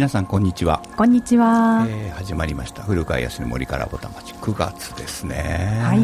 皆さんこんにちは。こんにちは、えー、始まりました。古川康の森からぼた町9月ですね。はい、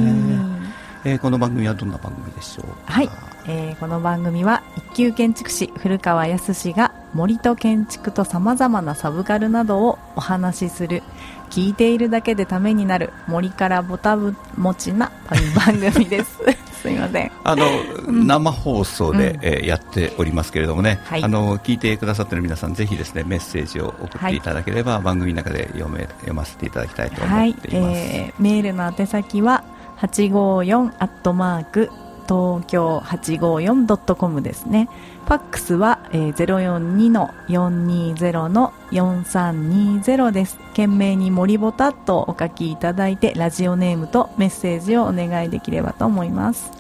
えー、この番組はどんな番組でしょうはい、えー、この番組は一級建築士古川康が森と建築とさまざまなサブカルなどをお話しする聞いているだけでためになる森からぼたもちな番組です すみません。あの、うん、生放送で、うん、えー、やっておりますけれどもね、はい、あの聞いてくださっている皆さんぜひですねメッセージを送っていただければ、はい、番組の中で読め読ませていただきたいと思っています、はい。えー、メールの宛先は854アットマーク東京 854.com ですね。ファックスは、えー、042-420-4320です。懸命に森ボタとお書きいただいて、ラジオネームとメッセージをお願いできればと思います。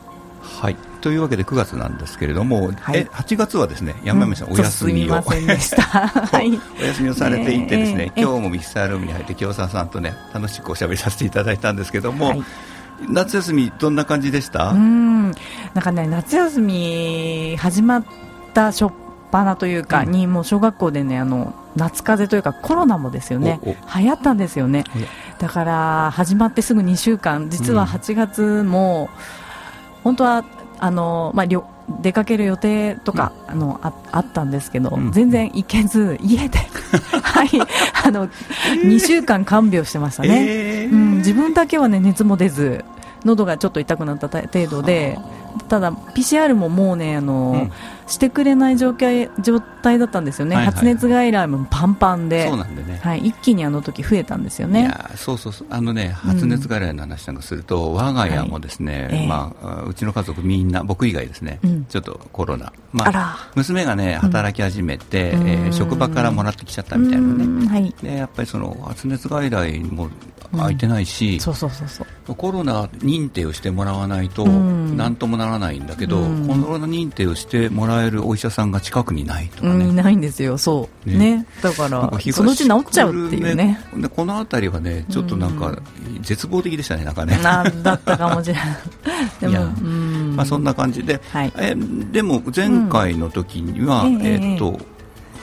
はい。というわけで9月なんですけれども、はい、え8月はですね山山さん、うん、お休みを。はい、お休みをされていてですね、今日もミキサールームに入って清澤さんとね楽しくおしゃべりさせていただいたんですけども、はい、夏休みどんな感じでした？うん。なんかね夏休み始まった初っ端というかに、もう小学校でねあの夏風邪というかコロナもですよね。流行ったんですよね。だから始まってすぐ2週間。実は8月も、本当はあの、まあ、出かける予定とか、うん、あのああったんですけど、うん、全然行けず家で はいあの、えー、2週間看病してましたね、えー、うん、自分だけはね熱も出ず喉がちょっと痛くなった程度でただ PCR ももうねあの、うんしてくれない状態状態だったんですよね、はいはい、発熱外来もパンパンでそうなんで、ね、はい、一気にあの時増えたんですよね。いやそうそうそう。あのね発熱外来の話なんかすると、うん、我が家もですね、はい、まあ、うちの家族みんな僕以外ですね、うん、ちょっとコロナ、まあ、娘がね働き始めて、うん、えー、職場からもらってきちゃったみたいなね、はい、でやっぱりその発熱外来も空いてないし、そうそうそうそう。コロナ認定をしてもらわないとなんともならないんだけど、コロナ認定をしてもらえるお医者さんが近くにないとかね、いないんですよ。そう。ね、ね、だからそのうち治っちゃうっていうね。でこの辺りはねちょっとなんか絶望的でしたねなんかね。なんだったかもしれない。でもまあそんな感じで、はい、えでも前回の時には、うん、えー、っと、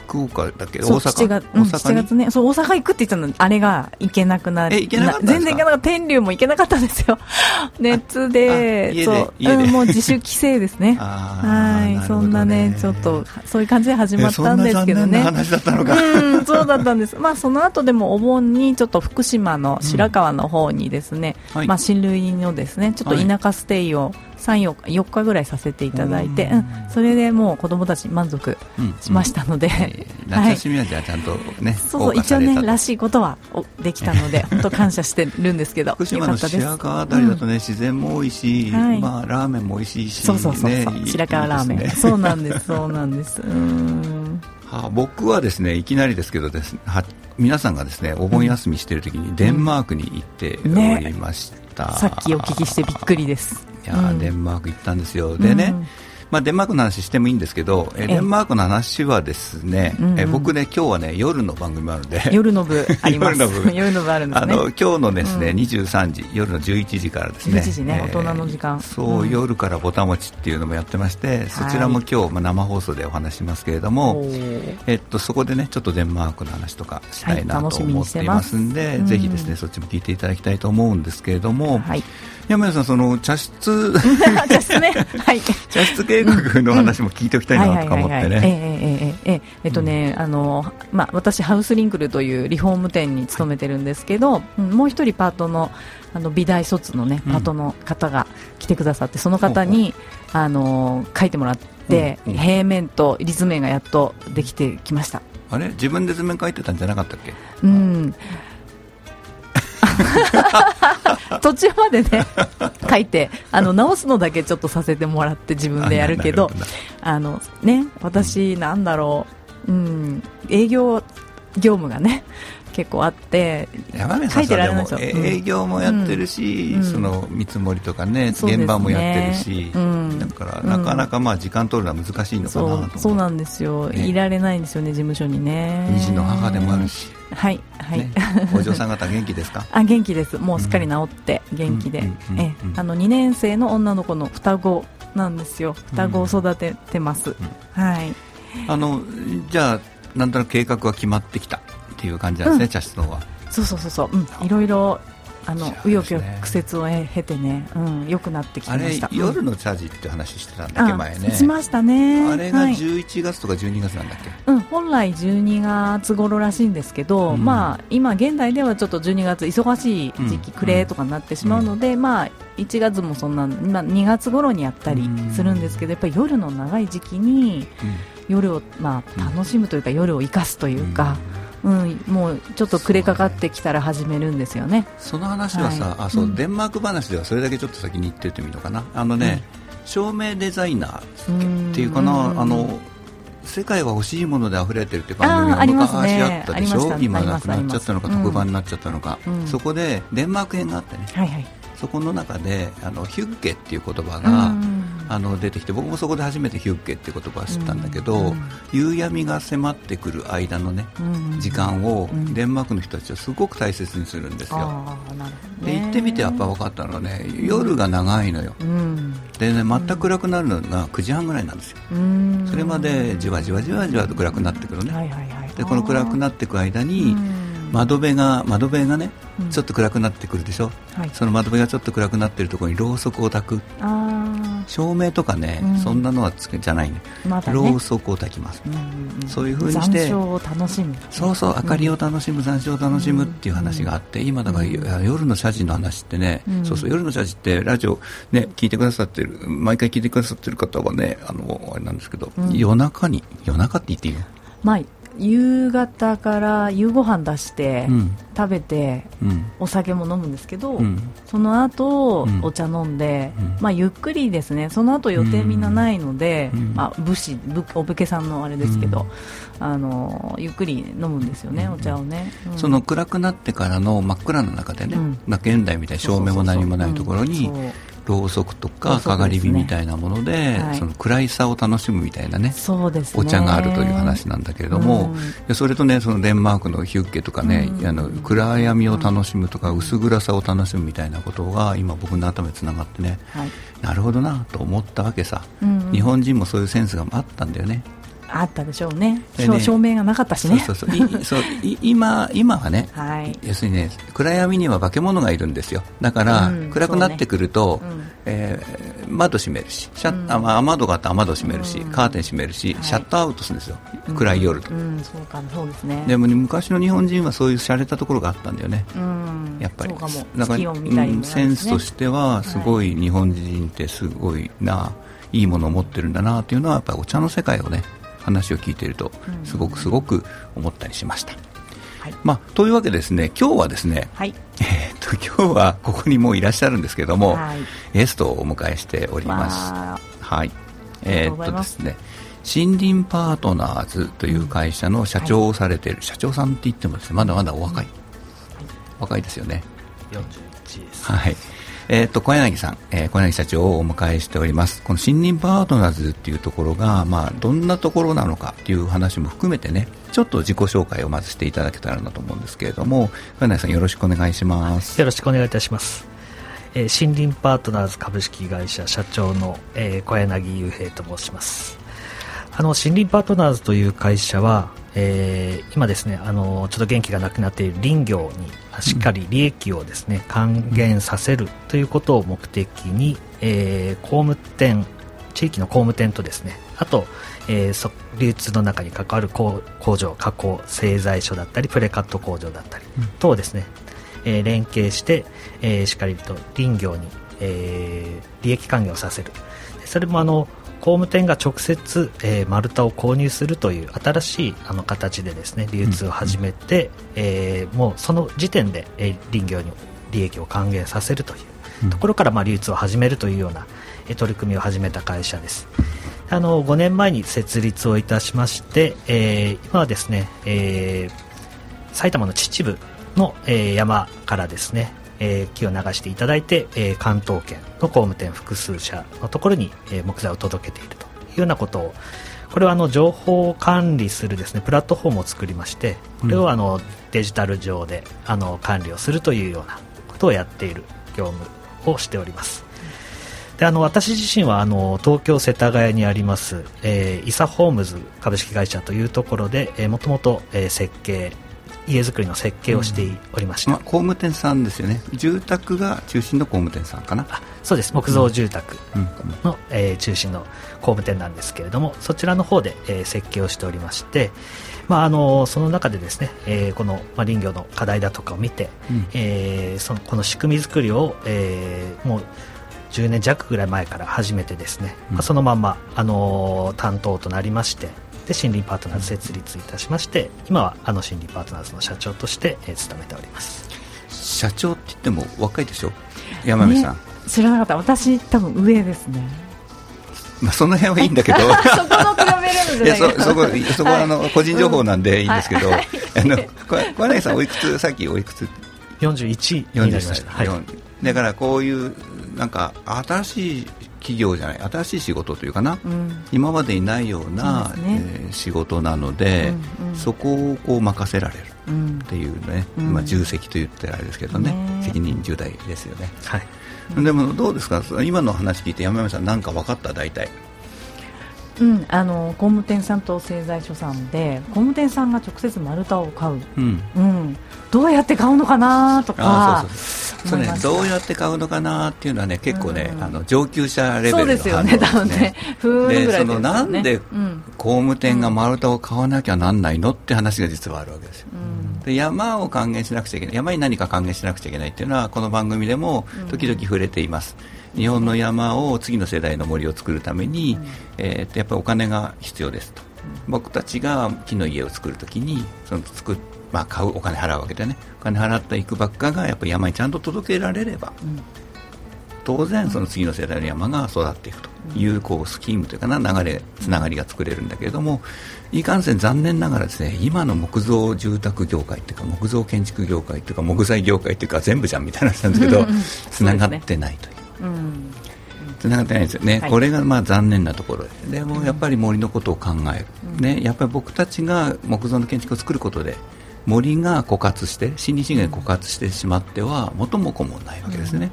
福岡だけ？大阪？7, 月、うん、7月ね。そう大阪行くって言ったのあれが行けなくなる全然行けなかった。天竜も行けなかったんですよ。熱でそう、うん、もう自主規制ですね。はい、ね、そんなねちょっとそういう感じで始まったんですけどね。話だったのか。うんそうだったんです。まあその後でもお盆にちょっと福島の白河の方にですね、うん。はい、まあ親類のですねちょっと田舎ステイを、はい3、4日ぐらいさせていただいて、うん、それでもう子供たち満足しましたので、夏休みはじゃあちゃんとね、そうそう一応ねらしいことはできたので本当感謝してるんですけど福島の白河あたりだとね、自然も多いし、はい、まあラーメンも美味しいし、そうそうそう白河ラーメン、ね、そうなんですそうなんです。うん。はあ、僕はですねいきなりですけどですは皆さんがですねお盆休みしている時にデンマークに行っておりました、ね、さっきお聞きしてびっくりです。いや、うん、デンマーク行ったんですよ、でね、まあ、デンマークの話してもいいんですけど、えデンマークの話はですね、え僕ね、今日はね、夜の番組あるんで、夜の部あります。夜の部。夜の部あるんです、ね、あの今日のですね、うん、23時、夜の11時からですね、11時ね、えー、大人の時間。そう、夜からぼたもちっていうのもやってまして、そちらも今日、まあ、生放送でお話しますけれども、えっと、そこでね、ちょっっとデンマークの話とかしたいなと思っていますんで、はい、ぜひですね、そっちも聞いていただきたいと思うんですけれども、はい、山谷さん、その茶室 茶室ね、はい、茶室計画の話も聞いておきたいなとか思ってね。えええええっとね、あのまあ私ハウスリンクルというリフォーム店に勤めてるんですけど、もう一人パートのあの美大卒のねパートの方が来てくださって、その方にあの書いてもらって、平面と立面がやっとできてきました。あれ？自分で図面書いてたんじゃなかったっけ？うん。途中までね書いてあの直すのだけちょっとさせてもらって自分でやるけど。あのね私なんだろう、うん、営業業務がね結構あって書いてられないですよ。営業もやってるし、うん、その見積もりとかね、ね、現場もやってるし、うん、だからなかなかまあ時間取るのは難しいのかなと思そうなんですよ、ね、いられないんですよね事務所にね。二児の母でもあるし。はいはい、ね、お嬢さん方元気ですか？あ元気です。もうすっかり治って元気で、えあの2年生の女の子の双子なんですよ。双子を育ててます、はい。あのじゃあなんとなく計画が決まってきたっていう感じなんですね、茶室の方は。そうそうそうそう、うん、いろいろあの紆余曲折を経てね、うん、良くなってきました。夜のチャージって話してたんだっけ、前ね。しましたね。あれが11月とか12月なんだっけ、はい、うん、本来12月頃らしいんですけど、うん、まあ今現代ではちょっと12月忙しい時期、暮れとかになってしまうので、まあ1月もそんな、まあ、2月頃にやったりするんですけど、やっぱり夜の長い時期に夜を、まあ、楽しむというか、夜を生かすというか、うん、もうちょっと暮れかかってきたら始めるんですよね。その話はさ、はい、あそう、うん、デンマーク話ではそれだけちょっと先に言っててもいいのかな。あのね、うん、照明デザイナーっていうかなあの世界は欲しいもので溢れてるって番組が昔あったでしょ、ね、今なくなっちゃったのか。特番になっちゃったのか、そこでデンマーク編があってね、はいはい。そこの中であのヒュッゲっていう言葉が、あの出てきて僕もそこで初めてヒュッゲって言葉を知ったんだけど、夕闇が迫ってくる間のね、時間をデンマークの人たちはすごく大切にするんですよ。で行ってみてやっぱ分かったのはね夜が長いのよ、でね全く暗くなるのが9時半ぐらいなんですよ、それまでじわじわじわじわと暗くなってくるね、でこの暗くなっていく間に、窓辺が窓辺がね、うん、ちょっと暗くなってくるでしょ、はい、その窓辺がちょっと暗くなっているところにろうそくを焚く照明とかね、うん、そんなのはつけじゃないね。まね、ろうそくを焚きます、うんうんうん、そういうふうにしてそうそう明かりを楽しむ、残暑を楽しむっていう話があって、今だから、夜の謝辞の話ってね、そうそう夜の謝辞ってラジオね聞いてくださってる毎回聞いてくださってる方はねあのあれなんですけど、夜中に夜中って言っていいの？まあ夕方から夕ご飯出して、うん、食べて、うん、お酒も飲むんですけど、うん、その後、お茶飲んで、まあ、ゆっくりですね。その後予定みんなないので、まあ、武士お武家さんのあれですけど、あのゆっくり飲むんですよね、お茶をね、その暗くなってからの真っ暗な中でね、まあ、現代みたいに照明も何もないところにろうそくとかかがり火みたいなもので、はい、その暗いさを楽しむみたいなねお茶があるという話なんだけれども、うん、それとねそのデンマークのヒュッケとかね、うん、あの暗闇を楽しむとか、薄暗さを楽しむみたいなことが今僕の頭につながってね、はい、なるほどなと思ったわけさ、うんうん、日本人もそういうセンスがあったんだよねあったでしょうね、ね。照明がなかったしね、そうそうそう。今今はね、はい、要するにね、暗闇には化け物がいるんですよ、だから、うん、暗くなってくると、ね。うん、えー、窓閉めるし、シャッ、うん、雨戸があったら雨戸閉めるし、うん、カーテン閉めるし、はい、シャットアウトするんですよ、暗い夜と、そうかそうですね。でも、ね、昔の日本人はそういう洒落たところがあったんだよね、やっぱり、だから、ね、センスとしては、すごい日本人ってすごいな、いいものを持ってるんだなというのは、やっぱりお茶の世界をね、話を聞いているとすごくすごく思ったりしました。はい、まあ、というわけでですね今日はですね、はい、えー、と今日はここにもういらっしゃるんですけども、はい、ゲストをお迎えしております。はい、えー、っとですね森林パートナーズという会社の社長をされている、社長さんって言ってもですねまだまだお若い、若いですよね。41です。はいえー、と小柳さん、えー、小柳社長をお迎えしております。この森林パートナーズっていうところが、まあ、どんなところなのかっていう話も含めてねちょっと自己紹介をまずしていただけたらなと思うんですけれども小柳さんよろしくお願いします。よろしくお願いいたします。えー、森林パートナーズ株式会社社長の、えー、小柳雄平と申します。あの森林パートナーズという会社はえー、今ですねあのちょっと元気がなくなっている林業にしっかり利益をですね還元させるということを目的に、えー、工務店地域の工務店とですねあと、えー、流通の中に関わる工場加工製材所だったりプレカット工場だったり等ですね、えー、連携して、えー、しっかりと林業に、えー、利益還元をさせる。それもあの工務店が直接、えー、丸太を購入するという新しいあの形でですね流通を始めて、うん、えー、もうその時点で、えー、林業に利益を還元させるというところから、まあ、流通を始めるというような、えー、取り組みを始めた会社です。あの5年前に設立をいたしまして、えー、今はですね、えー、埼玉の秩父の、えー、山からですね、えー、木を流していただいて、えー、関東圏の工務店複数社のところに、えー、木材を届けているというようなことをこれはあの情報を管理するですねプラットフォームを作りましてこれをあのデジタル上であの管理をするというようなことをやっている業務をしております。であの私自身はあの東京世田谷にあります、えー、イサホームズ株式会社というところで、えー、もともと、えー、設計家づくりの設計をしておりました、うん。まあ、工務店さんですよね。住宅が中心の工務店さんかな。そうです。木造住宅の、うん、えー、中心の工務店なんですけれどもそちらの方で、えー、設計をしておりまして、まあ、あのその中でですね、えー、この、まあ、林業の課題だとかを見て、うん、えー、そのこの仕組み作りを、えー、もう10年弱ぐらい前から始めてですね、うん、まあ、そのまま、あの担当となりましてで森林パートナーズ設立いたしまして今はあの森林パートナーズの社長として、えー、務めております。社長って言っても若いでしょ？山口さん、ね、知らなかった。私多分上ですね。まあ、その辺はいいんだけど。そこの比べるんじゃない。そそこそこはあの、個人情報なんでいいんですけど、はい、あの小柳さんおいくつ？さっきおいくつ？41になりました、はい、だからこういうなんか新しい企業じゃない新しい仕事というかな、うん、今までにないようなう、ね、えー、仕事なので、うんうん、そこをこう任せられる。っていうね、うん、まあ、重責と言ってあれですけどね、ね。責任重大ですよね。はい。でもどうですか？今の話聞いて山山さん何か分かった？大体うん、あの工務店さんと製材所さんで工務店さんが直接丸太を買う、うん、うん、どうやって買うのかなとかそね、どうやって買うのかなっていうのはね結構ね、うん、あの上級者レベルのそうですよね多分ね。でそのなんで工務店が丸太を買わなきゃなんないのって話が実はあるわけですよ、うん、で山を還元しなくちゃいけない山に何か還元しなくちゃいけないっていうのはこの番組でも時々触れています、うん、日本の山を次の世代の森を作るために、えー、やっぱりお金が必要ですと。僕たちが木の家を作るときにその作まあ、買うお金払うわけでね。お金払ったいくばっかがやっぱり山にちゃんと届けられれば、うん、当然その次の世代の山が育っていくと。いうこうスキームというかな流れつながりが作れるんだけれどもいかんせん残念ながらですね今の木造住宅業界というか木造建築業界というか木材業界というか全部じゃんみたいな話なんですけどつながってないという。うん。つながってないですよね、はい、これがまあ残念なところ。ででもやっぱり森のことを考える、うん、ね、やっぱり僕たちが木造の建築を作ることで森が枯渇して森林資源が枯渇してしまっては元も子もないわけですね、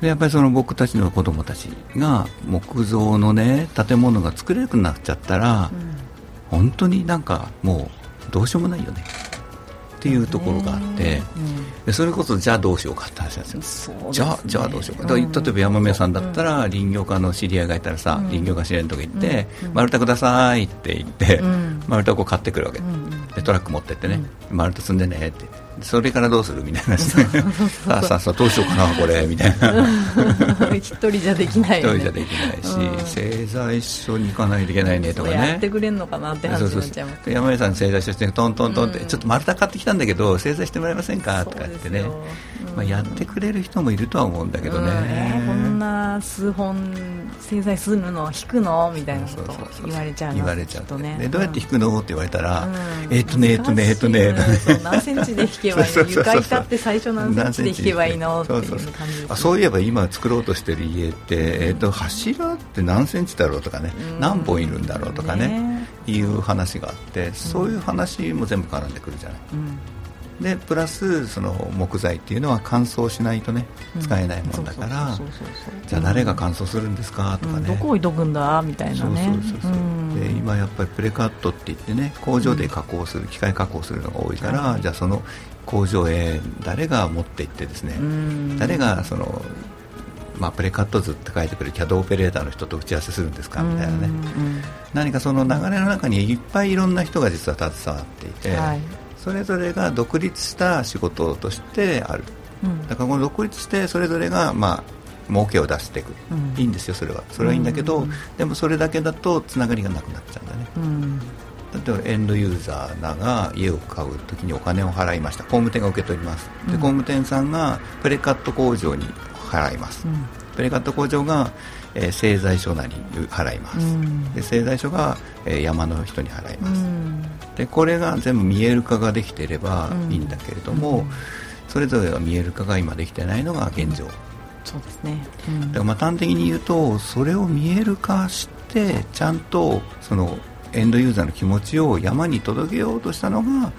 でやっぱりその僕たちの子供たちが木造のね建物が作れなくなっちゃったら、本当になんかもうどうしようもないよねっていうところがあって、でそれこそじゃあどうしようかって話なんですよ、ね、じゃあじゃあどうしようか、例えば山宮さんだったら林業家の知り合いがいたらさ、林業家知り合いのとこ行って、丸太くださいって言って、丸太を買ってくるわけ、でトラック持ってってね、丸太積んでねってそれからどうするみたいなさ。あさあさあどうしようかなこれみたいな。一人じゃできないよ、ね、一人じゃできないし、製材所に行かないといけないねとかね。やってくれるのかなって話になっちゃいます山根さん製材所してトントントンって、ちょっと丸太買ってきたんだけど製材してもらえませんか？とか言ってね、まあ、やってくれる人もいるとは思うんだけどね、えー、こんな数本製材するの引くの？みたいなこと言われちゃう言われちゃう、ね、でどうやって引くの？って言われたら、えっとねえっとねえっとね何センチで引けばいいの床板って最初何センチで引けばいいの？っていう感じです、そういえば今作ろうとしてる家って、えー、と柱って何センチだろうとかね、何本いるんだろうとかねいう話があってそういう話も全部絡んでくるじゃない、でプラスその木材っていうのは乾燥しないとね使えないもんだからじゃあ誰が乾燥するんですか？とかね、うん、どこ置いとくんだ？みたいなね。そうそうそうそう、うで今やっぱりプレカットって言ってね工場で加工する、機械加工するのが多いから、じゃあその工場へ誰が持って行ってですね、誰がそのまあ、プレカット図って書いてくる CAD オペレーターの人と打ち合わせするんですかみたいなね、何かその流れの中にいっぱいいろんな人が実は携わっていて、はい。それぞれが独立した仕事としてある、うん、だからこの独立してそれぞれがまあ儲けを出していく、うん、いいんですよそれは。それはいいんだけど、うん、でもそれだけだとつながりがなくなっちゃうんだね、うん、例えばエンドユーザーが家を買うときにお金を払いました。工務店が受け取ります。で工務店さんがプレカット工場に払います、プレカット工場がえー、製材所なり払います、うん、で製材所が、えー、山の人に払います、うん、でこれが全部見える化ができていればいいんだけれども、うん、それぞれが見える化が今できてないのが現状、そうですね、だからまあ端的に言うとそれを見える化してちゃんとそのエンドユーザーの気持ちを山に届けようとしたのが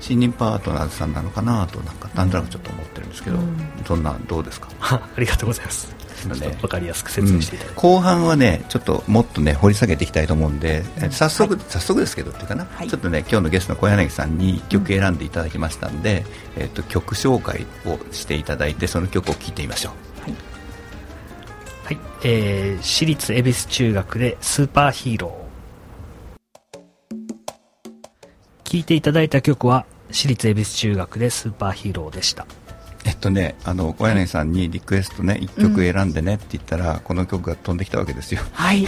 森林パートナーズさんなのかなとなんかなんとなくちょっと思ってるんですけど、そんなどうですか？ありがとうございます。分かりやすく説明していただいて、後半はねちょっともっとね掘り下げていきたいと思うんで、早速、早速ですけどっていうかな、ちょっとね今日のゲストの小柳さんに1曲選んでいただきましたんで、えっと曲紹介をしていただいてその曲を聴いてみましょう。はい。はい、えー、私立恵比寿中学でスーパーヒーロー聴いていただいた曲は私立恵比寿中学でスーパーヒーローでした。えっとね、あの小柳さんにリクエストね、一曲選んでねって言ったら、うん、この曲が飛んできたわけですよ。はい。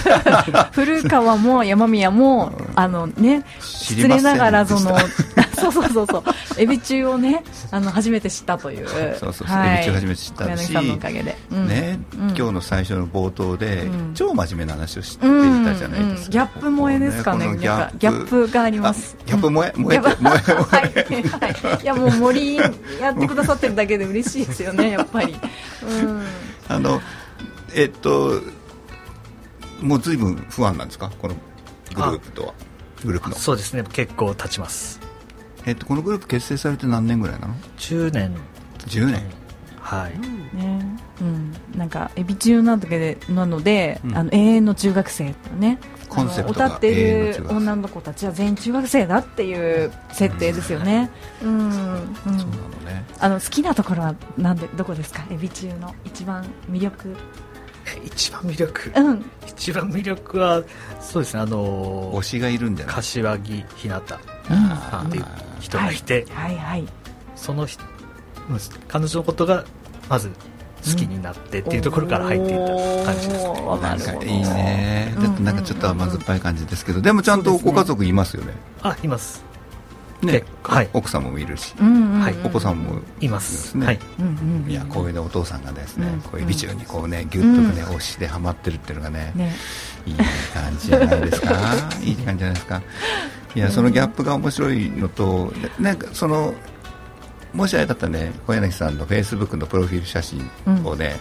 古川も山宮も、あのね、失礼ながらその、そうそうそうそう、エビ中をね、あの初めて知ったという。そうそうそう、はい、エビ中初めて知ったし、さんのおかげで、うん、ね、うん、今日の最初の冒頭で、うん、超真面目な話をしていたじゃないですか。ギャップ萌えですかね、ギャップ。があります。ギャップ萌え、萌え、萌え、はい、はい、いやもう森やってくださってるだけで嬉しいですよね、やっぱり。うん、あのえっともうずいぶん不安なんですか、このグループとは？グループの。そうですね。結構経ちます。えっとこのグループ結成されて何年ぐらいなの？10年。10年はい。ね。うん、なんかエビ中なだけでなので、うん、あの永遠の中学生とね。コンセプト歌っている女の子たちは全員中学生だっていう設定ですよね。うん、うん、そうなのね。あの好きなところはなんでどこですか？エビ中の一番魅力。一番魅力、うん、一番魅力はそうですねあの推しがいるんだよ、柏木ひなたっていう人がいて、はい、はい。はい。その彼女のことがまず好きになってっていうところから入っていった感じです。ね、うん、なんかいいね。ちょっとなんかちょっと甘酸っぱい感じですけど。でもちゃんとご家族いますよねあいます。ね、はい、奥さんもいるし、はい、お子さんもいますね、はい、いやこういうねお父さんがですね、こういう美中にこうねぎゅっとね推しでハマってるっていうのがねいい感じじゃないですか？いい感じじゃないですか？いやそのギャップが面白いのとなんかそのもしあれだったらね小柳さんのフェイスブックのプロフィール写真をね、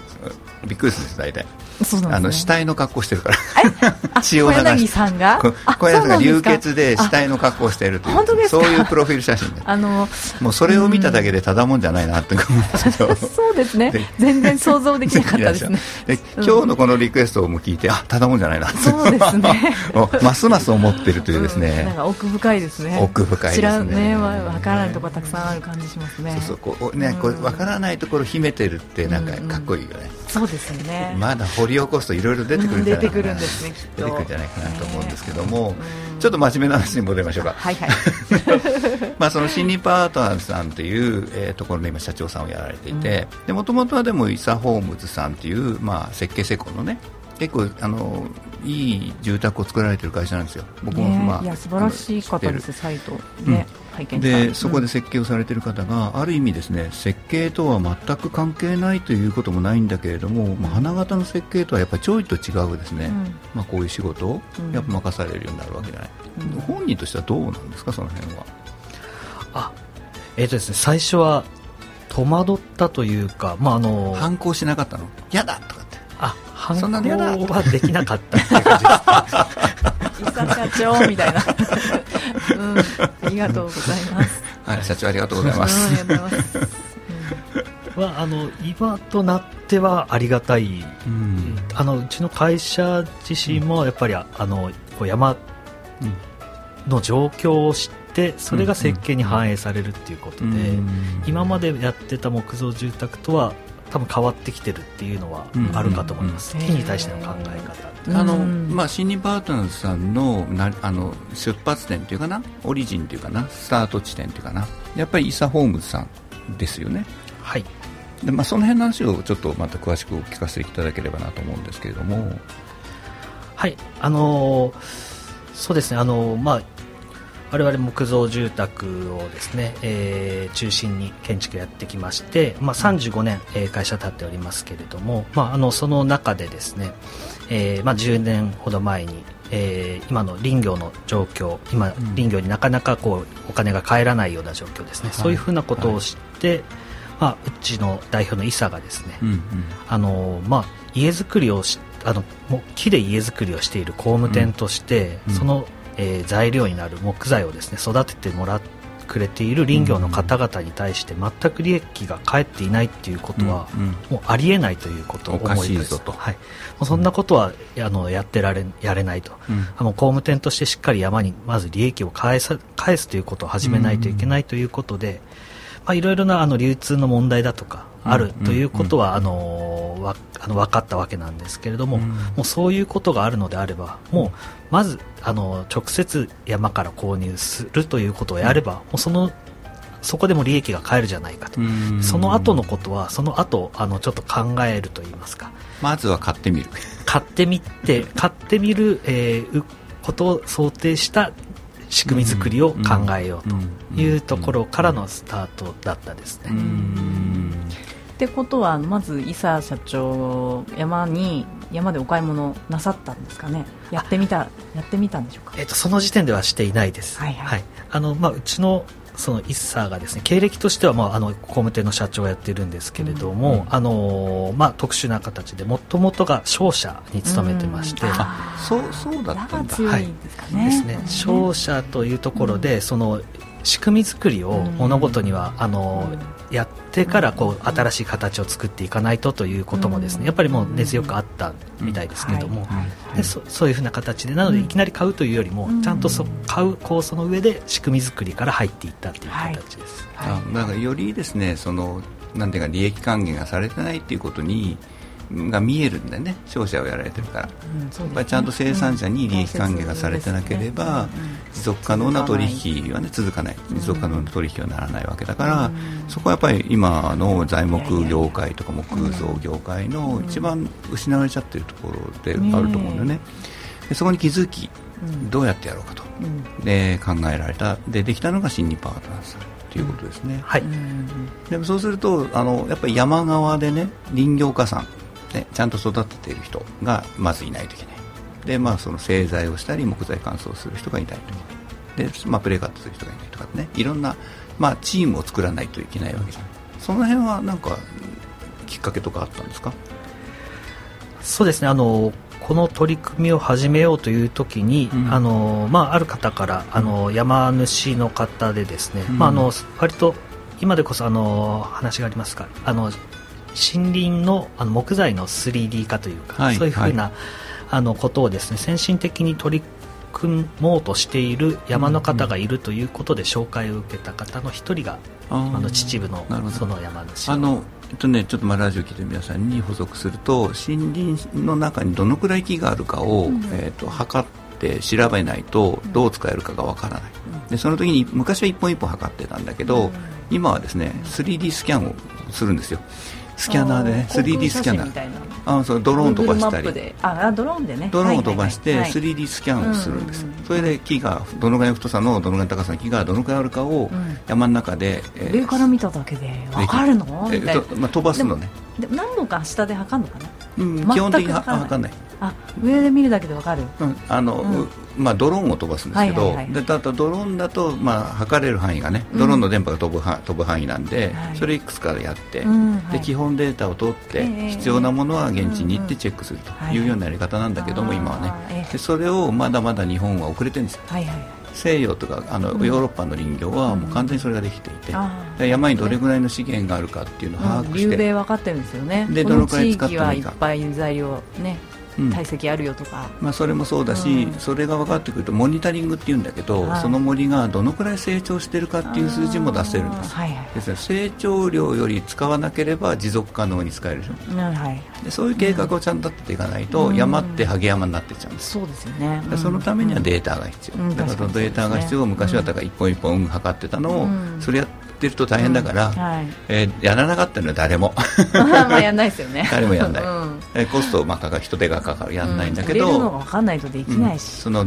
びっくりするんです大体。そうなん、ね、あの死体の格好してるから 血を流し。さんが？小柳さんが流血で死体の格好しているという。そういうプロフィール写真であのもうそれを見ただけでただもんじゃないなって思うんですけど。そうですね。全然想像できなかったですね。で今日のこのリクエストをも聞いてあただもんじゃないなって。そうですね。ますます思ってるというですね、なんか奥深いですね。奥深いですね。ねわからないところたくさんある感じしますね。そうそうこうね、こうわからないところ秘めてるってなんかかっこいいよね、そうですよね。まだ掘り起こすといろいろ出てくるんじゃない。かな、出てくるんですね出てくるんじゃないかなと思うんですけども、ちょっと真面目な話に戻りましょうか。はいはい。まあその森林パートナーズさんという、えー、ところの今社長さんをやられていてもともとはでもイサ・ホームズさんという、まあ、設計施工のね結構あのいい住宅を作られてる会社なんですよ。僕も、まあ、いや素晴らしい方ですサイト。ね、うんでそこで設計をされている方が、うん、ある意味ですね設計とは全く関係ないということもないんだけれども、まあ、花形の設計とはやっぱりちょいと違うですね、うん、まあ、こういう仕事をやっぱ任されるようになるわけじゃない、うん、本人としてはどうなんですかその辺は？あえーとですね、最初は戸惑ったというか、まあ、あの反抗しなかったの？嫌だとかって。あ反抗はできなかったっていう感じです。社長みたいな。うん、ありがとうございます。はい、社長ありがとうございます。はあの今となってはありがたい、うん、あのうちの会社自身もやっぱり、あのこう山の状況を知ってそれが設計に反映されるっていうことで、今までやってた木造住宅とは多分変わってきてるっていうのはあるかと思います、木に対しての考え方あの、まあ、森林パートナーズさんのなあの出発点というかなオリジンというかなスタート地点というかなやっぱりイサ・ホームズさんですよね。はい。で、まあ、その辺の話をちょっとまた詳しくお聞かせいただければなと思うんですけれども。はい。あのー、そうですね。あのー、まあ我々木造住宅をですね、えー、中心に建築やってきまして、まあ、35年、えー、会社立っておりますけれども、まあ、あのその中でですね、えーまあ、10年ほど前に、えー、今の林業の状況今、林業になかなかこうお金が返らないような状況ですね、はい、そういうふうなことを知って、はい、まあ、うちの代表の伊佐がですね、うん。うん、あのまあ、家づくりをしあの木で家づくりをしている工務店として、うん、そのえー、材料になる木材をですね育ててもらうくれている林業の方々に対して全く利益が返っていないっていうことは、もうありえないということを思います。はい、もうそんなことはあのやってられやれないと、あの工務店としてしっかり山にまず利益を返さ返すということを始めないといけないということで、まあ、いろいろなあの流通の問題だとかあるということは、あのわあの分かったわけなんですけれども、もうそういうことがあるのであればもうまずあの直接山から購入するということをやれば、もうそのそこでも利益が返るじゃないかと、その後のことはその後あのちょっと考えると言いますか。まずは買ってみる。買ってみて買ってみる、えー、ことを想定した仕組み作りを考えようというところからのスタートだったですね。ってことはまず伊佐社長山に山でお買い物なさったんですかね？やってみたやってみたんでしょうか、えーと、その時点ではしていないです、はい、はい。はい、あのまあ、うちのその一茶がですね経歴としては、まあ、あの工務店の社長をやっているんですけれども、うんうん、あのまあ、特殊な形でもともとが商社に勤めてまして、うん、そうそうだったんだ、はい、ですね。商社というところで、その仕組み作りを物事には、あのやってからこう新しい形を作っていかないとということもですねやっぱりもう根強くあったみたいですけども、でそそういうふうな形でなのでいきなり買うというよりもちゃんとそ買う構想の上で仕組み作りから入っていったという形です。はい、だからよりですねそのなんていうか利益還元がされてないっていうことにが見えるんだよね。商社をやられてるから、うんね、やっぱりちゃんと生産者に利益還元がされてなければ、うん持続可能な取引は、ね、続かない。持続可能な取引はならないわけだから、そこはやっぱり今の材木業界とか木造業界の一番失われちゃってるところであると思うんだよね。でそこに気づきどうやってやろうかと、で考えられた。でできたのが新日パートナーズということですね、はい、でもそうするとあのやっぱり山側でね林業家さんね、ちゃんと育てている人がまずいないといけない。で、まあ、その製材をしたり木材乾燥する人がいないといけない。で、まあ、プレーカットする人がいないとかね。いろんな、まあ、チームを作らないといけないわけじゃないその辺はなんかきっかけとかあったんですか？そうですね。あのこの取り組みを始めようという時に、うん、あのまあ、ある方からあの山主の方でですね、うん、まあ、あの割と今でこそあの話がありますがあの森林のあの木材の 3D 化というか、はい、そういうふうな、はい、あのことをですね先進的に取り組もうとしている山の方がいるということで紹介を受けた方の一人が、あの秩父のその山主あのえっとね、ちょっとまあラジオ聞いてる皆さんに補足すると森林の中にどのくらい木があるかを、うん、えーと、測って調べないとどう使えるかがわからない、うん、でその時に昔は一本一本測ってたんだけど、うん、今はですね 3D スキャンをするんですよスキャナーでね 3D スキャナー。あそうドローン飛ばしたり。あドローンでね。ドローンを飛ばして 3D スキャンをするんです、それで木がどのぐらいの太さのどのぐらいの高さの木がどのぐらいあるかを山の中で、えー、上から見ただけで分かるの、えーまあ、飛ばすのね。でも何度か下で測るのかな、うん、基本的に測らないあ上で見るだけで分かる、うん、あの、うん。まあ、ドローンを飛ばすんですけど、でだとドローンだと、まあ、測れる範囲がね、ドローンの電波が飛ぶ,、飛ぶ範囲なんで、はい、それいくつかやって、で基本データを取って、必要なものは現地に行ってチェックするというようなやり方なんだけども、今はね。でそれをまだまだ日本は遅れてるんですよ、はいはい、西洋とかあの、ヨーロッパの林業はもう完全にそれができていて、山にどれぐらいの資源があるかっていうのを把握して、流米分かってるんですよね。でどのくらい使ってもいいかいっぱい材料ね体積あるよとか、まあ、それもそうだし、うん、それが分かってくるとモニタリングっていうんだけど、はい、その森がどのくらい成長しているかっていう数字も出せるんです,、はいはい、です成長量より使わなければ持続可能に使えるでしょ、うんはい、でそういう計画をちゃんと立てていかないと、山ってハゲ山になってっちゃうんです。そうですよね、そのためにはデータが必要、だからデータが必要、昔はだから一本一本測ってたのを、それやってってると大変だから、うん。はい、えー、やらなかったのは誰も。まあやんないですよね。誰もやんない、うん、えコスト、まあ、かかる人手がかかるやんないんだけど、うん、のが分かんないとできないし、その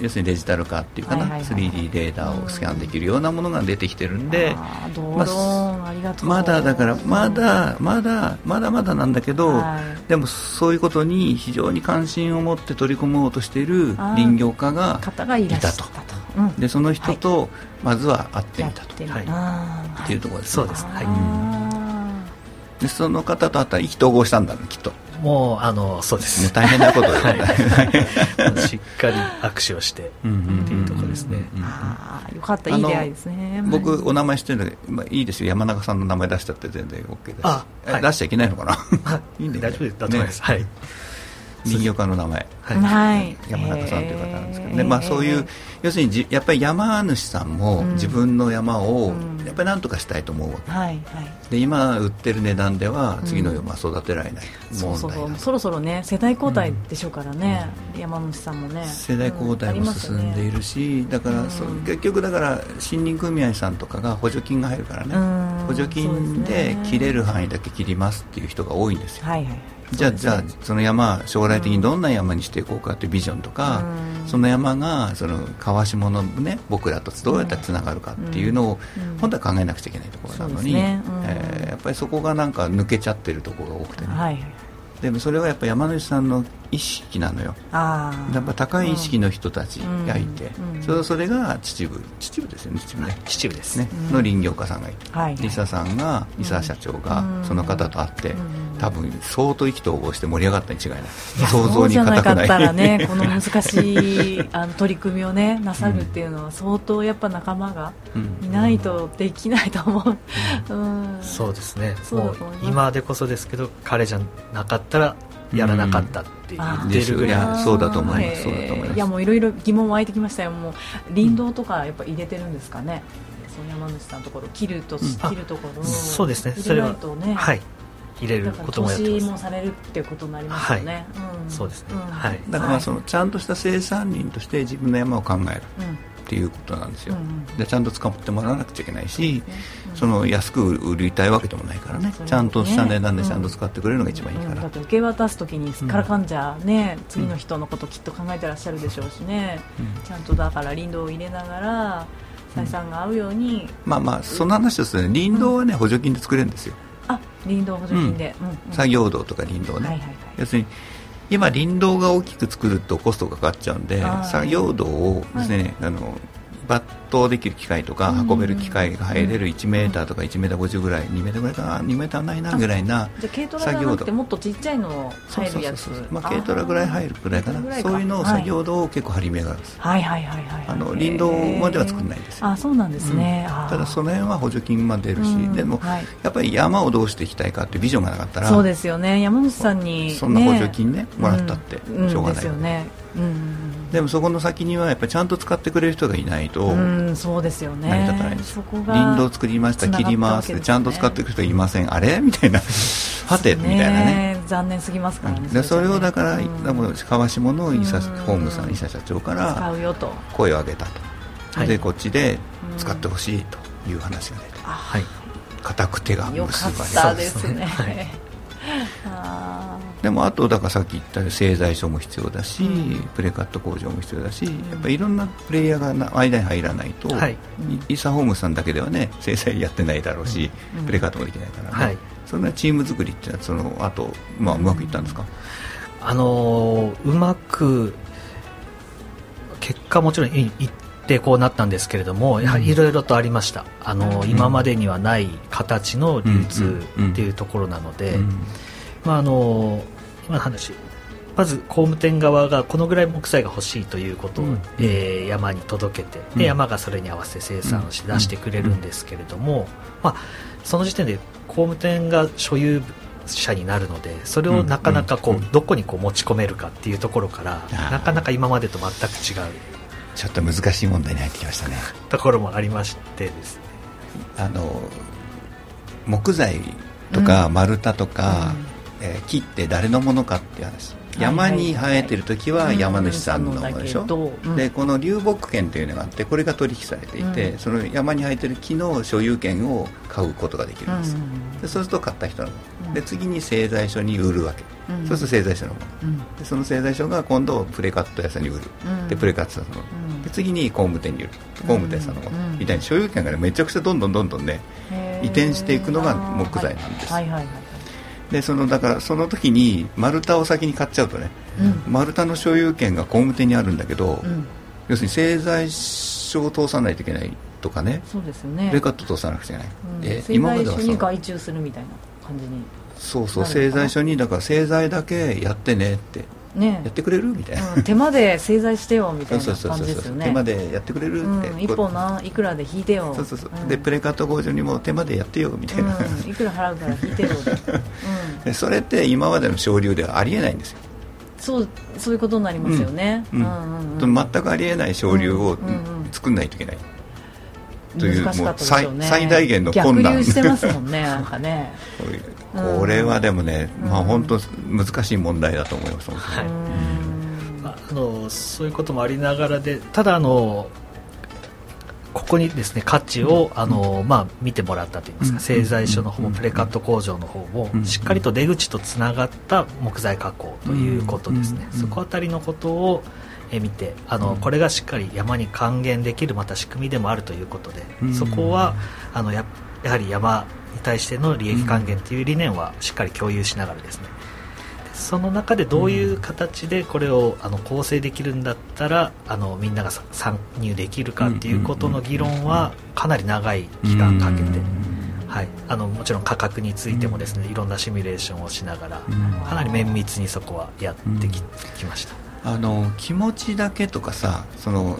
要するにデジタル化っていうかな、はいはいはい、3D データをスキャンできるようなものが出てきてるんで、まあ、まだだからまだまだまだまだなんだけど、はい、でもそういうことに非常に関心を持って取り込もうとしている林業家がいたと。でその人とまずは会ってみたと、はい、っていうところです、そうです。はい。でその方と会ったら意気投合したんだねきっと。もうあのそうです、ね、大変なことで、はい、しっかり握手をしてっていうところですね、ああよかった。いい出会いですね。僕お名前知ってるんだけど、まあ、いいですよ。山中さんの名前出しちゃって全然 OK ですあ、はい、出しちゃいけないのかな？いいんで大丈夫だと思います、はい人形家の名前、はい、山中さんという方なんですけど、ね。まあ、そういう要するにやっぱり山主さんも自分の山をやっぱり何とかしたいと思うわけ、はいはい、で今売ってる値段では次の山育てられない。問題、そうそうそろそろね世代交代でしょうからね、山主さんもね。世代交代も進んでいるし、だからそ結局だから森林組合さんとかが補助金が入るからね。補助金で切れる範囲だけ切りますっていう人が多いんですよ、はいはいじゃあ、じゃあその山将来的にどんな山にしていこうかというビジョンとか、うん、その山がその川下のね僕らとどうやったらつながるかっていうのを、本当は考えなくちゃいけないところなのに、ね。うん、えー、やっぱりそこがなんか抜けちゃってるところが多くてね、はい、でもそれはやっぱ山主さんの意識なのよ。やっぱ高い意識の人たちがいて、うん。うん、それが秩父。秩父ですよね。秩父ね。秩父です。ね、の林業家さんがいて、はい、リサさんがリサ社長がその方と会って、多分相当意気投合して盛り上がったに違いない。想像に難くない。ったらね この難しいあの取り組みをねなさるっていうのは相当やっぱ仲間がいないとできないと思う、うん、そうですね。もう今でこそですけど彼じゃなかったらやらなかったって言ってるぐらい、そうだと思います、そうだと思います。いやもういろいろ疑問湧いてきましたよ。もう林道とかやっぱ入れてるんですかね、その山主さんのところ切ると、切るところそうですね。それははい。入れることもやってます。もされるっていうことになりますよね、はい。うん、そうですね、はい、だからそのちゃんとした生産林として自分の山を考える、っていうことなんですよ、でちゃんと使ってもらわなくちゃいけないし、その安く売りたいわけでもないからね、ちゃんとした値段でちゃんと使ってくれるのが一番いいから、だって受け渡す時にからかん。じゃね、次の人のこときっと考えてらっしゃるでしょうしね、ちゃん。とだから林道を入れながら採算が合うように、まあまあその話ですね林道はね、補助金で作れるんですよ。あ林道補助金で、作業道とか林道ね、要するに今林道が大きく作るとコストがかかっちゃうんで作業道をですね、はい、あの抜刀できる機械とか運べる機械が入れる1メーターとか1メーター50ぐらい2メーターぐらいかな？2メーターないなぐらいな作業道もっとちっちゃいの入るやつ。まあ、軽トラぐらい入るぐらいかな。そういうのを作業道を結構張り目があるんですはいはいはいはい。あの林道までは作らないですあそうなんですね、うん、ただその辺は補助金も出るし、でも、やっぱり山をどうしていきたいかってビジョンがなかったらそうですよね。山口さんに、そんな補助金ねもらったってしょうがない、よね。うんでもそこの先にはやっぱりちゃんと使ってくれる人がいないと、うん、そうですよね。成り立たないです。林道作りました切ります、ね、ちゃんと使っていく人いません。あれ？みたいな。はて、みたいなね。残念すぎますからね、でそれをだから、うん、川下の伊佐ホームさん伊佐社長から声を上げたと、でこっちで使ってほしいという話が出て、はい、固く手が結ばれたですね、はい でもあとだからさっき言った製材所も必要だし、うん、プレカット工場も必要だし、やっぱいろんなプレイヤーが間に入らないと、はい、イーサホームさんだけではね製材やってないだろうし、うん、プレカットもできないからね、はい、そんなチーム作りってその後、まあ、うまくいったんですか、あのー、うまく結果もちろんいってこうなったんですけれどもやはりいろいろとありました、あのー、今までにはない形の流通っていうところなので、まあ、あの今の話。まず工務店側がこのぐらい木材が欲しいということを、うん、えー、山に届けてで山がそれに合わせて生産をし出してくれるんですけれども、まあ、その時点で工務店が所有者になるのでそれをなかなかこう、どこにこう持ち込めるかっていうところからなかなか今までと全く違う。ちょっと難しい問題に入ってきましたね。ところもありましてですね。あの木材とか丸太とか、うんえー、木って誰のものかっていう話山に生えてる時は山主さんのものでしょ、うん、でこの流木権というのがあってこれが取引されていて、うん、その山に生えてる木の所有権を買うことができるんです、うん、でそうすると買った人のもの。で次に製材所に売るわけ、そうすると製材所のもの、でその製材所が今度プレカット屋さんに売る、でプレカット屋さんのもの、で次に工務店に売る。工務店さんのもの、みたいに所有権が、ね、めちゃくちゃどんどんどんどんね移転していくのが木材なんです、はいはいはいでそのだからその時に丸太を先に買っちゃうとね、うん、丸太の所有権が工務店にあるんだけど、うん、要するに製材所を通さないといけないとかねそうですよね。レカット通さなくちゃいけない、うん、で今まではに外注するみたいな感じにそうそう製材所にだから製材だけやってねってね、やってくれる？みたいな、うん、手間で製材してよみたいな感じですよね。手間でやってくれるって、うん、1本ないくらで引いてよ。そうそうそう、うん、でプレカット工場にも手間でやってよみたいな、うん、いくら払うから引いてよ、うん、それって今までの省流ではありえないんですよ。そうそういうことになりますよね、うん。うん。全くありえない省流を作んないといけない、というもう最最大限の困難。逆流してますもんねなんかね これはでもね、まあ本当難しい問題だと思います、はい。まあ、あのそういうこともありながらでただあのここにですね価値を、あのまあ、見てもらったといいますか、製材所の方もプレカット工場の方も、しっかりと出口とつながった木材加工ということですね、そこあたりのことを見てあの、これがしっかり山に還元できるまた仕組みでもあるということで、そこはあのややはり山に対しての利益還元という理念はしっかり共有しながらですね。その中でどういう形でこれをあの構成できるんだったらあのみんなが参入できるかっていうことの議論はかなり長い期間かけて。はい、あのもちろん価格についてもですねいろんなシミュレーションをしながらかなり綿密にそこはやってき,、きました。あの気持ちだけとかさその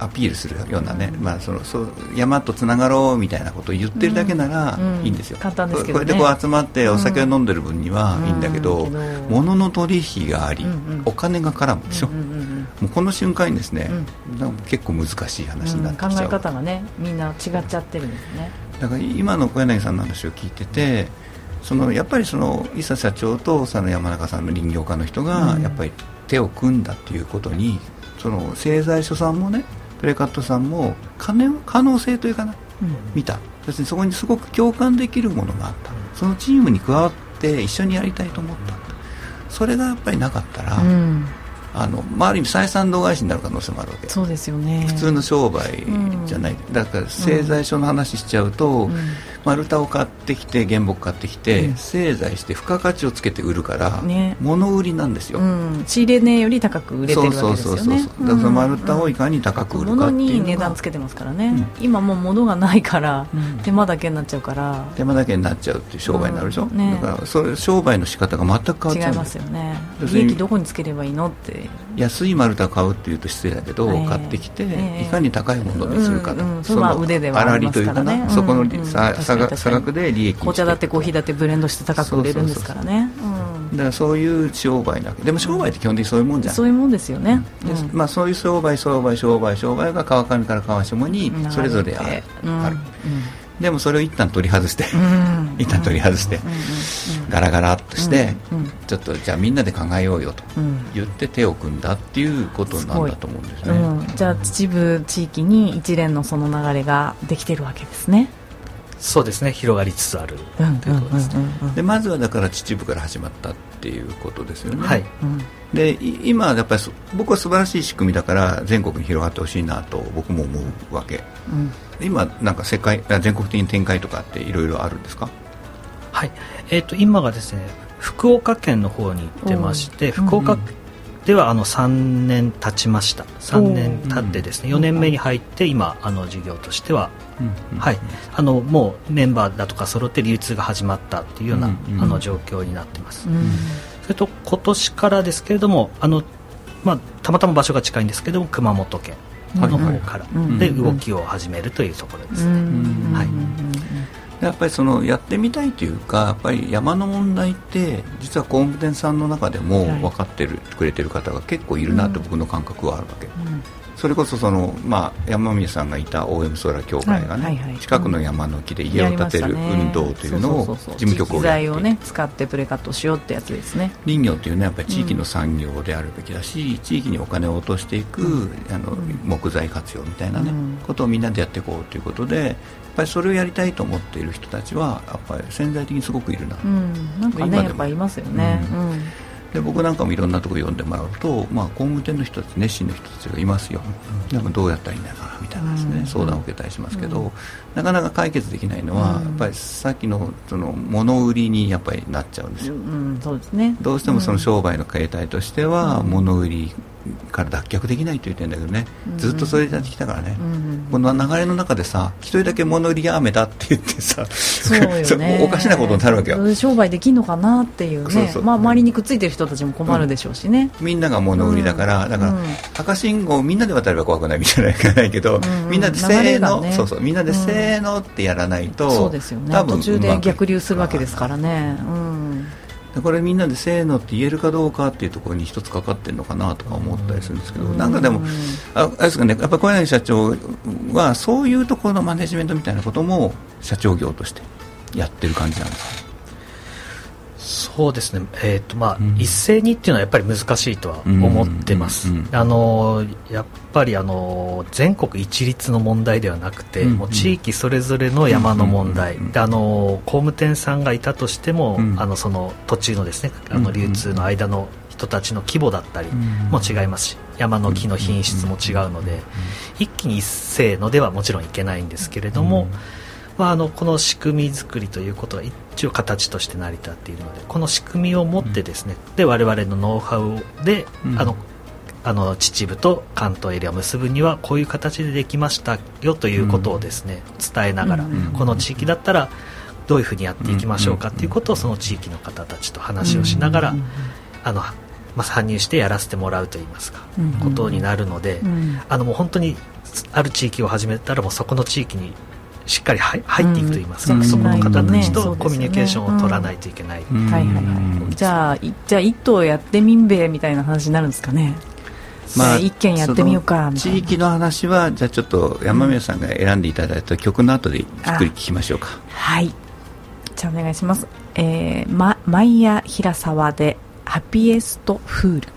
アピールするようなね、まあ、そのそう山とつながろうみたいなことを言ってるだけならいいんですよ、簡単ですけど、これでこう集まってお酒を飲んでる分にはいいんだけど、物の取引があり、お金が絡むでしょ、もうこの瞬間にですね、結構難しい話になってきちゃう、考え方がねみんな違っちゃってるんですね。だから今の小柳さんの話を聞いててそのやっぱりその伊佐社長とその山中さんの林業家の人がやっぱり手を組んだっていうことにその製材所さんもねプレカットさんも可能性というかな、うん、見た。そしてそこにすごく共感できるものがあった。そのチームに加わって一緒にやりたいと思った。それがやっぱりなかったら、うん、あのある意味採算度外視になる可能性もあるわけ。そうですよね。普通の商売じゃない、うん、だから製材所の話しちゃうと、丸太を買ってきて原木買ってきて、うん、製材して付加価値をつけて売るから、ね、物売りなんですよ、うん、仕入れ値より高く売れてるわけですよね。そうそうそうそうだから丸太をいかに高く売るかっていうに値段つけてますからね、うん、今もう物がないから、手間だけになっちゃうから。手間だけになっちゃうっていう商売になるでしょ、ね、だからそれ商売の仕方が全く変わっちゃう。違いますよね。利益どこにつければいいのって安い丸太を買うっていうと失礼だけど、えー、買ってきて、えー、いかに高いものにするか、うんうん、その腕ではありますからね。そこの差額で利益紅茶だってコーヒーだってブレンドして高く売れるんですからね。だからそういう商売なわけ。でも商売って基本的にそういうもんじゃん、そういうもんですよね、うん、まあ、そういう商売商売商売商売が川上から川下にそれぞれある,、あるでもそれを一旦取り外して、一旦取り外して、ガラガラっとして、ちょっとじゃあみんなで考えようよと言って手を組んだっていうことなんだと思うんですね、じゃあ秩父地域に一連のその流れができてるわけですね。そうですね。広がりつつあるということですね。でまずはだから秩父から始まったっていうことですよね。はい、で今やっぱり僕は素晴らしい仕組みだから全国に広がってほしいなと僕も思うわけ、うん、今なんか世界全国的に展開とかっていろいろあるんですか？はい。えーと、今がですね福岡県の方に行ってまして福岡ではあの3年経ちました。3年経ってですね4年目に入って今あの事業としては、はい、あのもうメンバーだとか揃って流通が始まったっていうような、あの状況になってます、それと今年からですけれどもあの、まあ、たまたま場所が近いんですけれども熊本県の方からで動きを始めるというところです。ね、はいやっぱりそのやってみたいというかやっぱり山の問題って実は工務店さんの中でも分かってる、はい、くれてる方が結構いるなと僕の感覚はあるわけ、うん、それこそその、まあ、山宮さんがいた OM ソーラー協会がね、はいはい。はい、近くの山の木で家を建てる運動というのを事務局をやって。をね使ってプレカットしようってやつですね。林業っていうのはやっぱり地域の産業であるべきだし、うん、地域にお金を落としていく、うん、あの木材活用みたいなね、ことをみんなでやっていこうということでぱりそれをやりたいと思っている人たちはやっぱり潜在的にすごくいるな、うん、なんかねやっぱいますよね、うん、で僕なんかもいろんなところ読んでもらうと、まあ、工務店の人たち熱心な人たちがいますよ、うん、なんかどうやったらいいんだろうなみたいなですね、うん、相談を受けたりしますけど、なかなか解決できないのは、やっぱりさっきのその物売りにやっぱりなっちゃうんですよ、そうですね、どうしてもその商売の形態としては物売りから脱却できないと言ってるんだけどね、ずっとそれでやってきたからね、この流れの中でさ一人だけ物売りやめだって言ってさ おかしなことになるわけよ。商売できるのかなっていうね。まあ、周りにくっついてる人たちも困るでしょうしね、みんなが物売りだから、だから、赤信号みんなで渡れば怖くないみたいないかないけど、みんなでせーの、そうそうみんなでせーのってやらないと、そうですよね。途中で逆流するわけですからね、うんこれみんなでせーのって言えるかどうかっていうところに一つかかってるのかなとか思ったりするんですけど、なんかでも、ああれですかね、やっぱ小柳社長はそういうところのマネジメントみたいなことも社長業としてやってる感じなんですか？そうですね、えーとまあ、うん、一斉にっていうのはやっぱり難しいとは思ってます、あのやっぱりあの全国一律の問題ではなくて、うん、もう地域それぞれの山の問題、うん、あの工務店さんがいたとしても、あのその途中のですねあの流通の間の人たちの規模だったりも違いますし、山の木の品質も違うので、一気に一斉のではもちろんいけないんですけれども。まあ、あのこの仕組み作りということが一応形として成り立っているのでこの仕組みを持ってですね、うん、で我々のノウハウで、うん、あのあの秩父と関東エリアを結ぶにはこういう形でできましたよということをですね、伝えながら、この地域だったらどういうふうにやっていきましょうかということをその地域の方たちと話をしながら、あのまあ、参入してやらせてもらうといいますか、ことになるので、あのもう本当にある地域を始めたらもうそこの地域にしっかり入っていくといいますか、うん、そこの方たちとコミュニケーションを取らないといけない、はいはいはい。じゃあじゃあ一頭やってみんべえみたいな話になるんですかね。まあ、一件やってみようか地域の話はじゃあちょっと山宮さんが選んでいただいた曲の後でじっくり聞きましょうか。はい。じゃあお願いします、えー、ま、マイヤ平沢でハピエストフール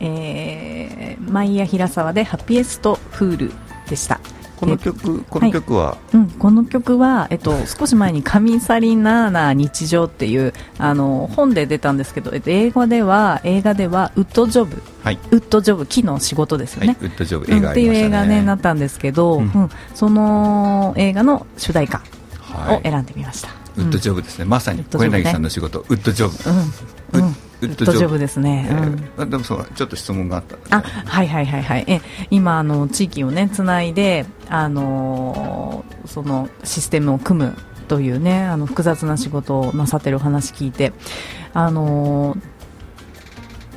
えー、マイヤ平沢でハピエストフールでした。この曲、この曲は、はい、うん、この曲は、えっと、少し前に「カミサリナーナ日常」っていうあの本で出たんですけど、えっと、英語では映画では「ウッドジョブ」はい、ウッドジョブ木の仕事ですよね、はい、ウッドジョブ映画、ね、っていう映画ねなったんですけど、うん、うん、その映画の主題歌を選んでみました、ウッドジョブですね。まさに小柳さんの仕事、ウッドジョブ、うんウッドジョブ。ですね、えー、でもそうちょっと質問があった。あはいはいはいはい。え今あの地域をねつないであのー、そのシステムを組むというねあの複雑な仕事をなさってるお話聞いてあの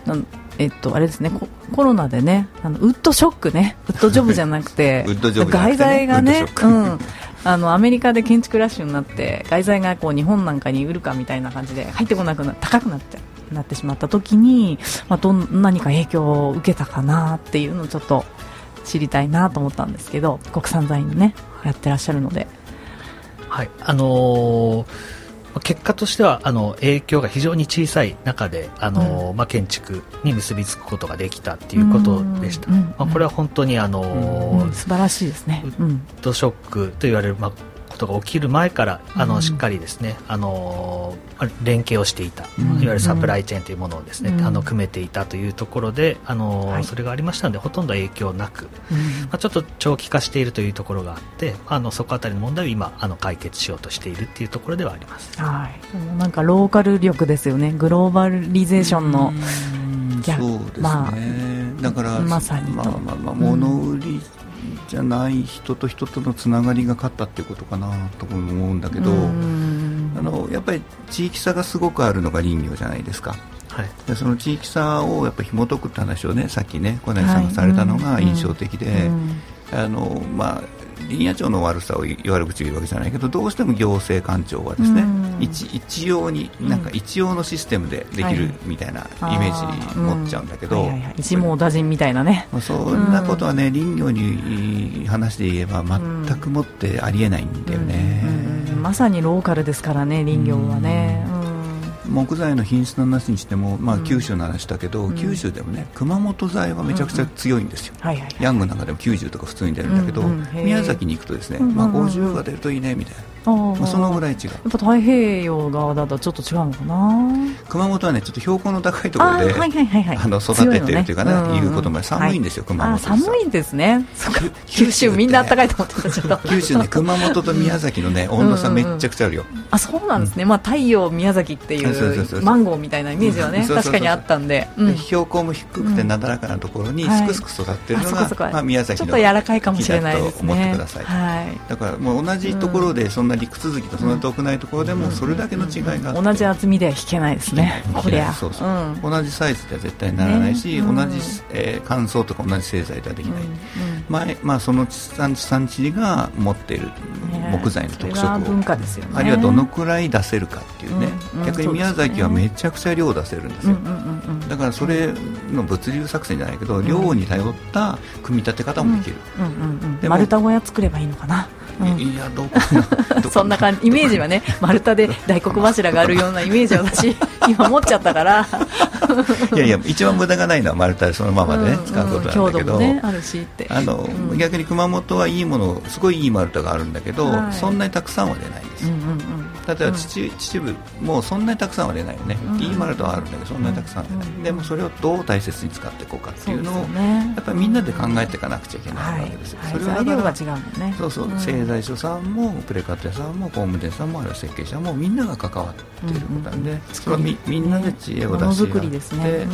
ー、えっと、あれですねコロナでねあのウッドショックねウッドジョブじゃなくて ウッドジョブ外材がね、うん、あのアメリカで建築ラッシュになって外材がこう日本なんかに売るかみたいな感じで入ってこなくな高くなっちゃうなってしまった時に、まあ、ど何か影響を受けたかなっていうのをちょっと知りたいなと思ったんですけど国産材のねやってらっしゃるので。はい。あのー結果としてはあの影響が非常に小さい中であの、うん、まあ、建築に結びつくことができたということでした、まあ、これは本当にあの、うん、素晴らしいですね、ウッドショックと言われる、まあ、ことが起きる前からあの、しっかりですねあの連携をしていた、いわゆるサプライチェーンというものをですね、あの組めていたというところであの、それがありましたのでほとんど影響なく、まあ、ちょっと長期化しているというところがあってあのそこあたりの問題を今あの解決しようとしているっていうところではあります、はい、なんかローカル力ですよね。グローバリゼーションのそうですね、まあ、だからまさにまあまあまあ物売りじゃない人と人とのつながりが勝ったっていうことかなと思うんだけどあのやっぱり地域差がすごくあるのが林業じゃないですか。はい、でその地域差をやっぱ紐解くって話をねさっきね小柳さんがされたのが印象的で、あのまあ、林野庁の悪さを悪口を言うわけじゃないけどどうしても行政官庁はですね、一一様になんか一様のシステムでできるみたいなイメージ持っちゃうんだけど、一網打尽みたいなね。そんなことはね林業に話で言えば全くもってありえないんだよね、まさにローカルですからね林業はね、木材の品質の話にしても、まあ、九州の話だけど、うん、九州でもね熊本材はめちゃくちゃ強いんですよ、ヤングなんかでも90とか普通に出るんだけど、うんうん、宮崎に行くとですね、まあ、50が出るといいねみたいな。まあ、そのぐらい違う。やっぱ太平洋側だとちょっと違うのかな。熊本はねちょっと標高の高いところで、はいはいはいはい、あの育ててるというかね、ね。いうことも寒いんですよ、はい、熊本寒いんですね。九州みんな暖かいと思ってた九州ね熊本と宮崎のね温度差めっちゃくちゃあるよ、あそうなんですね、まあ太陽宮崎っていうマンゴーみたいなイメージはね確かにあったんで、標高も低くてなだらかなところにすくすく育ってるのが、まあ、宮崎のちょっと柔らかいかもしれないですね。思ってください、はい、だからもう同じところでそんな陸続きとそんな遠くないところでもそれだけの違いが同じ厚みでは引けないですね。こりゃ。そうそう、同じサイズでは絶対ならないし、同じ、えー、乾燥とか同じ製剤ではできない、前まあ、その産地産地が持っている木材の特色を、文化ですよね、あるいはどのくらい出せるかっていうね、逆に宮崎はめちゃくちゃ量出せるんですよ、だからそれの物流作戦じゃないけど量に頼った組み立て方もできる、で丸太小屋作ればいいのかないやどうかなそんな感じイメージはね丸太で大黒柱があるようなイメージは私 今持っちゃったから。いやいや一番無駄がないのは丸太そのままでね、うんうん、使うことなんだけど、ね、あるしってあの、うん、逆に熊本はいいものすごいいい丸太があるんだけど、はい、そんなにたくさんは出ないんです。よ、うんうんうん、例えば秩父もそんなにたくさんは出ないよね、うん、いい丸太はあるんだけどそんなにたくさんは出ない、うん、でもそれをどう大切に使っていこうかっていうのを、ね、やっぱりみんなで考えていかなくちゃいけないわけですよ、はい、それは材料が違うもんね。そうそう、製材所さんもプレカット屋さんも工務店さんもあるいは設計者もみんなが関わっていることなんで、それはみみんなで知恵を出し合って、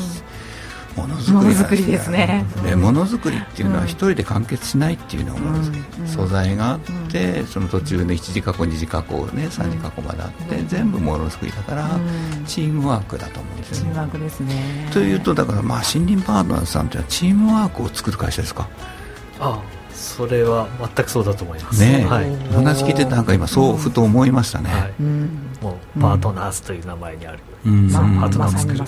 ものづくりですね。ものづくりっていうのは一人で完結しないっていうのはものづくり、素材があって、その途中の1次加工2次加工ね3次加工まであって、全部ものづくりだから、チームワークだと思うんですよね。チームワークですね。というとだからまあ森林パートナーズさんというのはチームワークを作る会社ですか？ああそれは全くそうだと思います。ね、はい、話聞いてなんか今そうふと思いましたね。はい、もうパートナーズという名前にある、うん、パートナーを作る。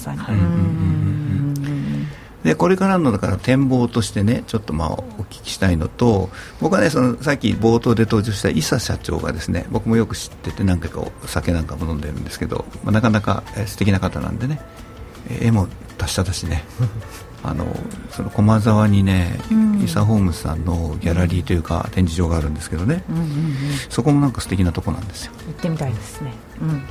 でこれからのだから展望としてねちょっとまあお聞きしたいのと僕はねそのさっき冒頭で登場した伊佐社長がですね僕もよく知ってて何回かお酒なんかも飲んでるんですけど、まあ、なかなか素敵な方なんでね絵も達者だしね あのその駒沢にね、うん、イサホームズさんのギャラリーというか展示場があるんですけどね、うんうんうん、そこもなんか素敵なとこなんですよ。行ってみたいですね、うん、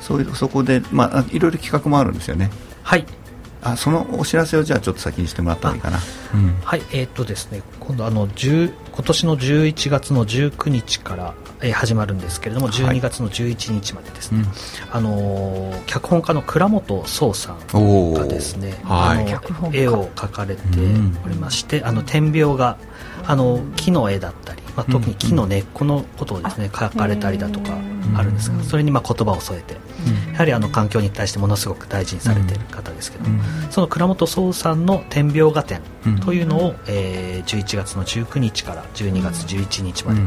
そういうそこで、まあ、いろいろ企画もあるんですよね。はいあそのお知らせをじゃあちょっと先にしてもらった方がいいかな、うん、はいえー、っとですね今度あの今年の11月の19日からえー、始まるんですけれども、12月の11日までですね、はい、あのー、脚本家の倉本壮さんがですね、はい、あの絵を描かれておりまして、あの点描があの木の絵だったり、まあ、特に木の根っこのことをですね、描かれたりだとかあるんですがそれにまあ言葉を添えて、やはりあの環境に対してものすごく大事にされている方ですけども、その倉本壮さんの点描画展というのを、えー、11月の19日から12月11日まで、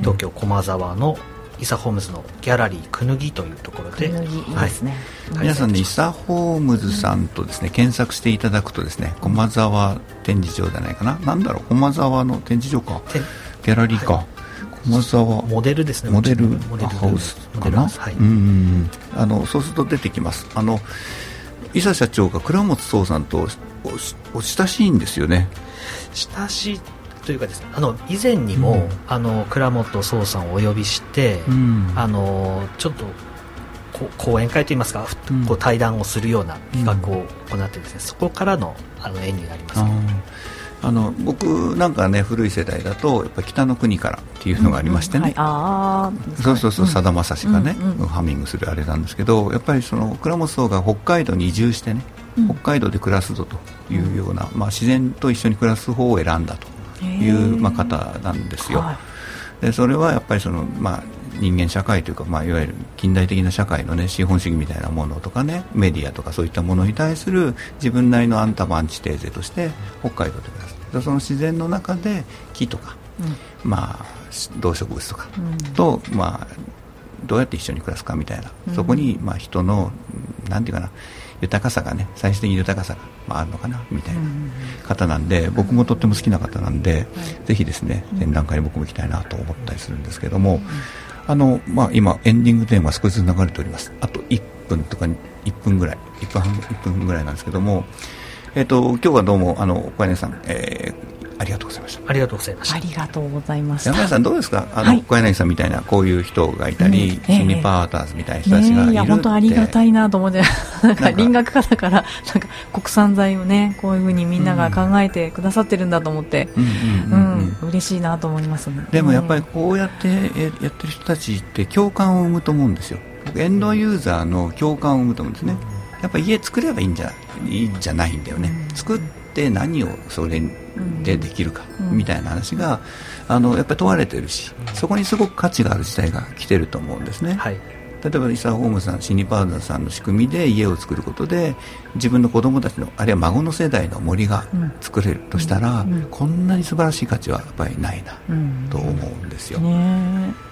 東京駒沢のイサホームズのギャラリーくぬぎというところで、はい、皆さんねイサホームズさんとですね検索していただくとですね駒沢展示場じゃないかな。なんだろう駒沢の展示場か。ギャラリーか、はい、駒沢モデルですねモデルハウスかな、はい、うんあのそうすると出てきます。あの伊佐社長が倉本壮さんとおお親しいんですよね。親しいというかですねあの以前にも、うん、あの倉本壮さんをお呼びして、うん、あのちょっと講演会といいますか、うん、こう対談をするような企画を行ってですね、そこからのあの縁になります、あの僕なんかね古い世代だとやっぱ北の国からっていうのがありましてね、そうそうそうさだまさしがね、うん、ハミングするあれなんですけどやっぱりその倉本壮が北海道に移住してね、北海道で暮らすぞというような、まあ、自然と一緒に暮らす方を選んだという、まあ、方なんですよ。はい、でそれはやっぱりその、まあ、人間社会というか、まあ、いわゆる近代的な社会の、ね、資本主義みたいなものとかねメディアとかそういったものに対する自分なりのアンタマンチテーゼとして北海道で暮らす。でその自然の中で木とか、うん、まあ、動植物とかと、うん、まあ、どうやって一緒に暮らすかみたいな、うん、そこに、まあ、人のなんていうかな豊かさがね最終的に豊かさが、まあ、あるのかなみたいな方なんで、僕もとっても好きな方なんで、ぜひですね展覧会に僕も行きたいなと思ったりするんですけども、あのまあ、今エンディングテーマ少しずつ流れております。あと1分とか1分ぐらい。1分半1分ぐらいなんですけども、えーと、今日はどうもあの小金さん、えーありがとうございました。ありがとうございました。ありがとうございました。山谷さんどうですか？あの、はい、小柳さんみたいなこういう人がいたり、うん、心理パーターズみたいな人たちがいる、いや本当ありがたいなと思ってなんか。輪学科だからなんか国産材をねこういうふうにみんなが考えてくださってるんだと思って。嬉しいなと思います、ね、でもやっぱりこうやってやってる人たちって共感を生むと思うんですよ。エンドユーザーの共感を生むと思うんですね。やっぱ家作ればいいんじゃいいんじゃないんだよね、作って何をそれでできるかみたいな話が、あのやっぱり問われてるしそこにすごく価値がある時代が来てると思うんですね、はい、例えばイサ・ホームさんシニパーダさんの仕組みで家を作ることで自分の子供たちのあるいは孫の世代の森が作れるとしたら、うん。うん、こんなに素晴らしい価値はやっぱりないなと思うんですよ。ね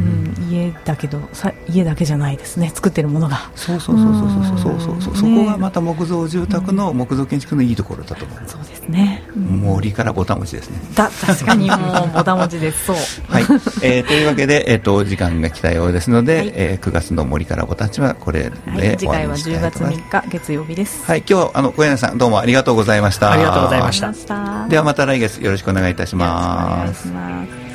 うん、家だけどさ家だけじゃないですね。作ってるものが。そうそうそうそうそうそうそう。そこがまた木造住宅の木造建築のいいところだと思います、そうですね、森からボタン持ちですね。だ確かにもうボタン持ちです。そう、はい。えー、というわけで、えー、と時間が来たようですので、はえー、9月の森からボタンちはこれで、次回は10月3日月曜日です。はい。今日はあの小柳さんどうもありがとうございました。ありがとうございました。ではまた来月よろしくお願いいたします。お願いします。